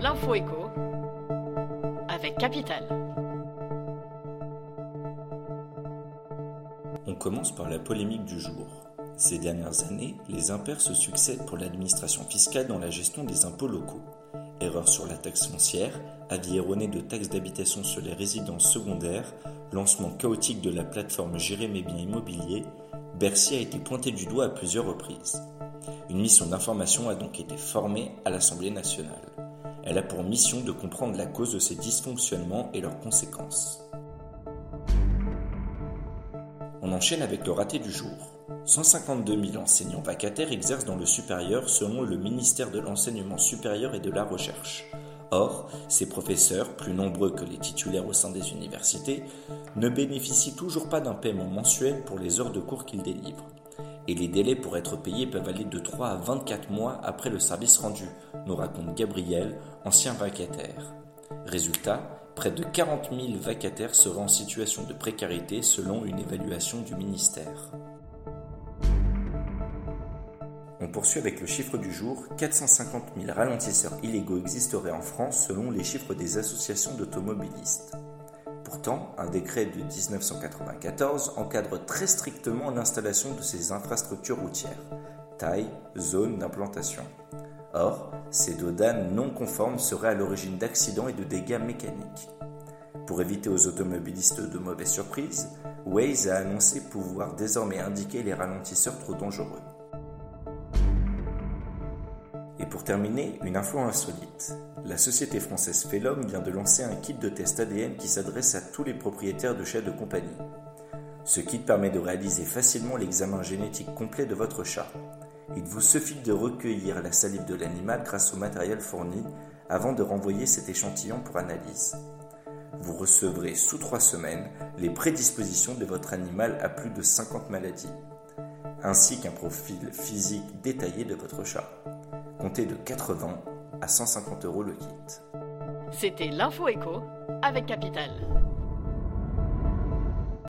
L'info avec Capital. On commence par la polémique du jour. Ces dernières années, les impairs se succèdent pour l'administration fiscale dans la gestion des impôts locaux. Erreurs sur la taxe foncière, avis erroné de taxes d'habitation sur les résidences secondaires, lancement chaotique de la plateforme Gérer mes biens immobiliers, Bercy a été pointé du doigt à plusieurs reprises. Une mission d'information a donc été formée à l'Assemblée nationale. Elle a pour mission de comprendre la cause de ces dysfonctionnements et leurs conséquences. On enchaîne avec le raté du jour. 152 000 enseignants vacataires exercent dans le supérieur selon le ministère de l'Enseignement supérieur et de la Recherche. Or, ces professeurs, plus nombreux que les titulaires au sein des universités, ne bénéficient toujours pas d'un paiement mensuel pour les heures de cours qu'ils délivrent. Et les délais pour être payés peuvent aller de 3 à 24 mois après le service rendu, nous raconte Gabriel, ancien vacataire. Résultat, près de 40 000 vacataires seraient en situation de précarité selon une évaluation du ministère. On poursuit avec le chiffre du jour. 450 000 ralentisseurs illégaux existeraient en France selon les chiffres des associations d'automobilistes. Pourtant, un décret de 1994 encadre très strictement l'installation de ces infrastructures routières, taille, zone d'implantation. Or, ces dodanes non conformes seraient à l'origine d'accidents et de dégâts mécaniques. Pour éviter aux automobilistes de mauvaises surprises, Waze a annoncé pouvoir désormais indiquer les ralentisseurs trop dangereux. Et pour terminer, une info insolite. La société française Felom vient de lancer un kit de test ADN qui s'adresse à tous les propriétaires de chats de compagnie. Ce kit permet de réaliser facilement l'examen génétique complet de votre chat. Il vous suffit de recueillir la salive de l'animal grâce au matériel fourni avant de renvoyer cet échantillon pour analyse. Vous recevrez sous trois semaines les prédispositions de votre animal à plus de 50 maladies, ainsi qu'un profil physique détaillé de votre chat. Comptez de 80 à 150 euros le kit. C'était l'info écho avec Capital.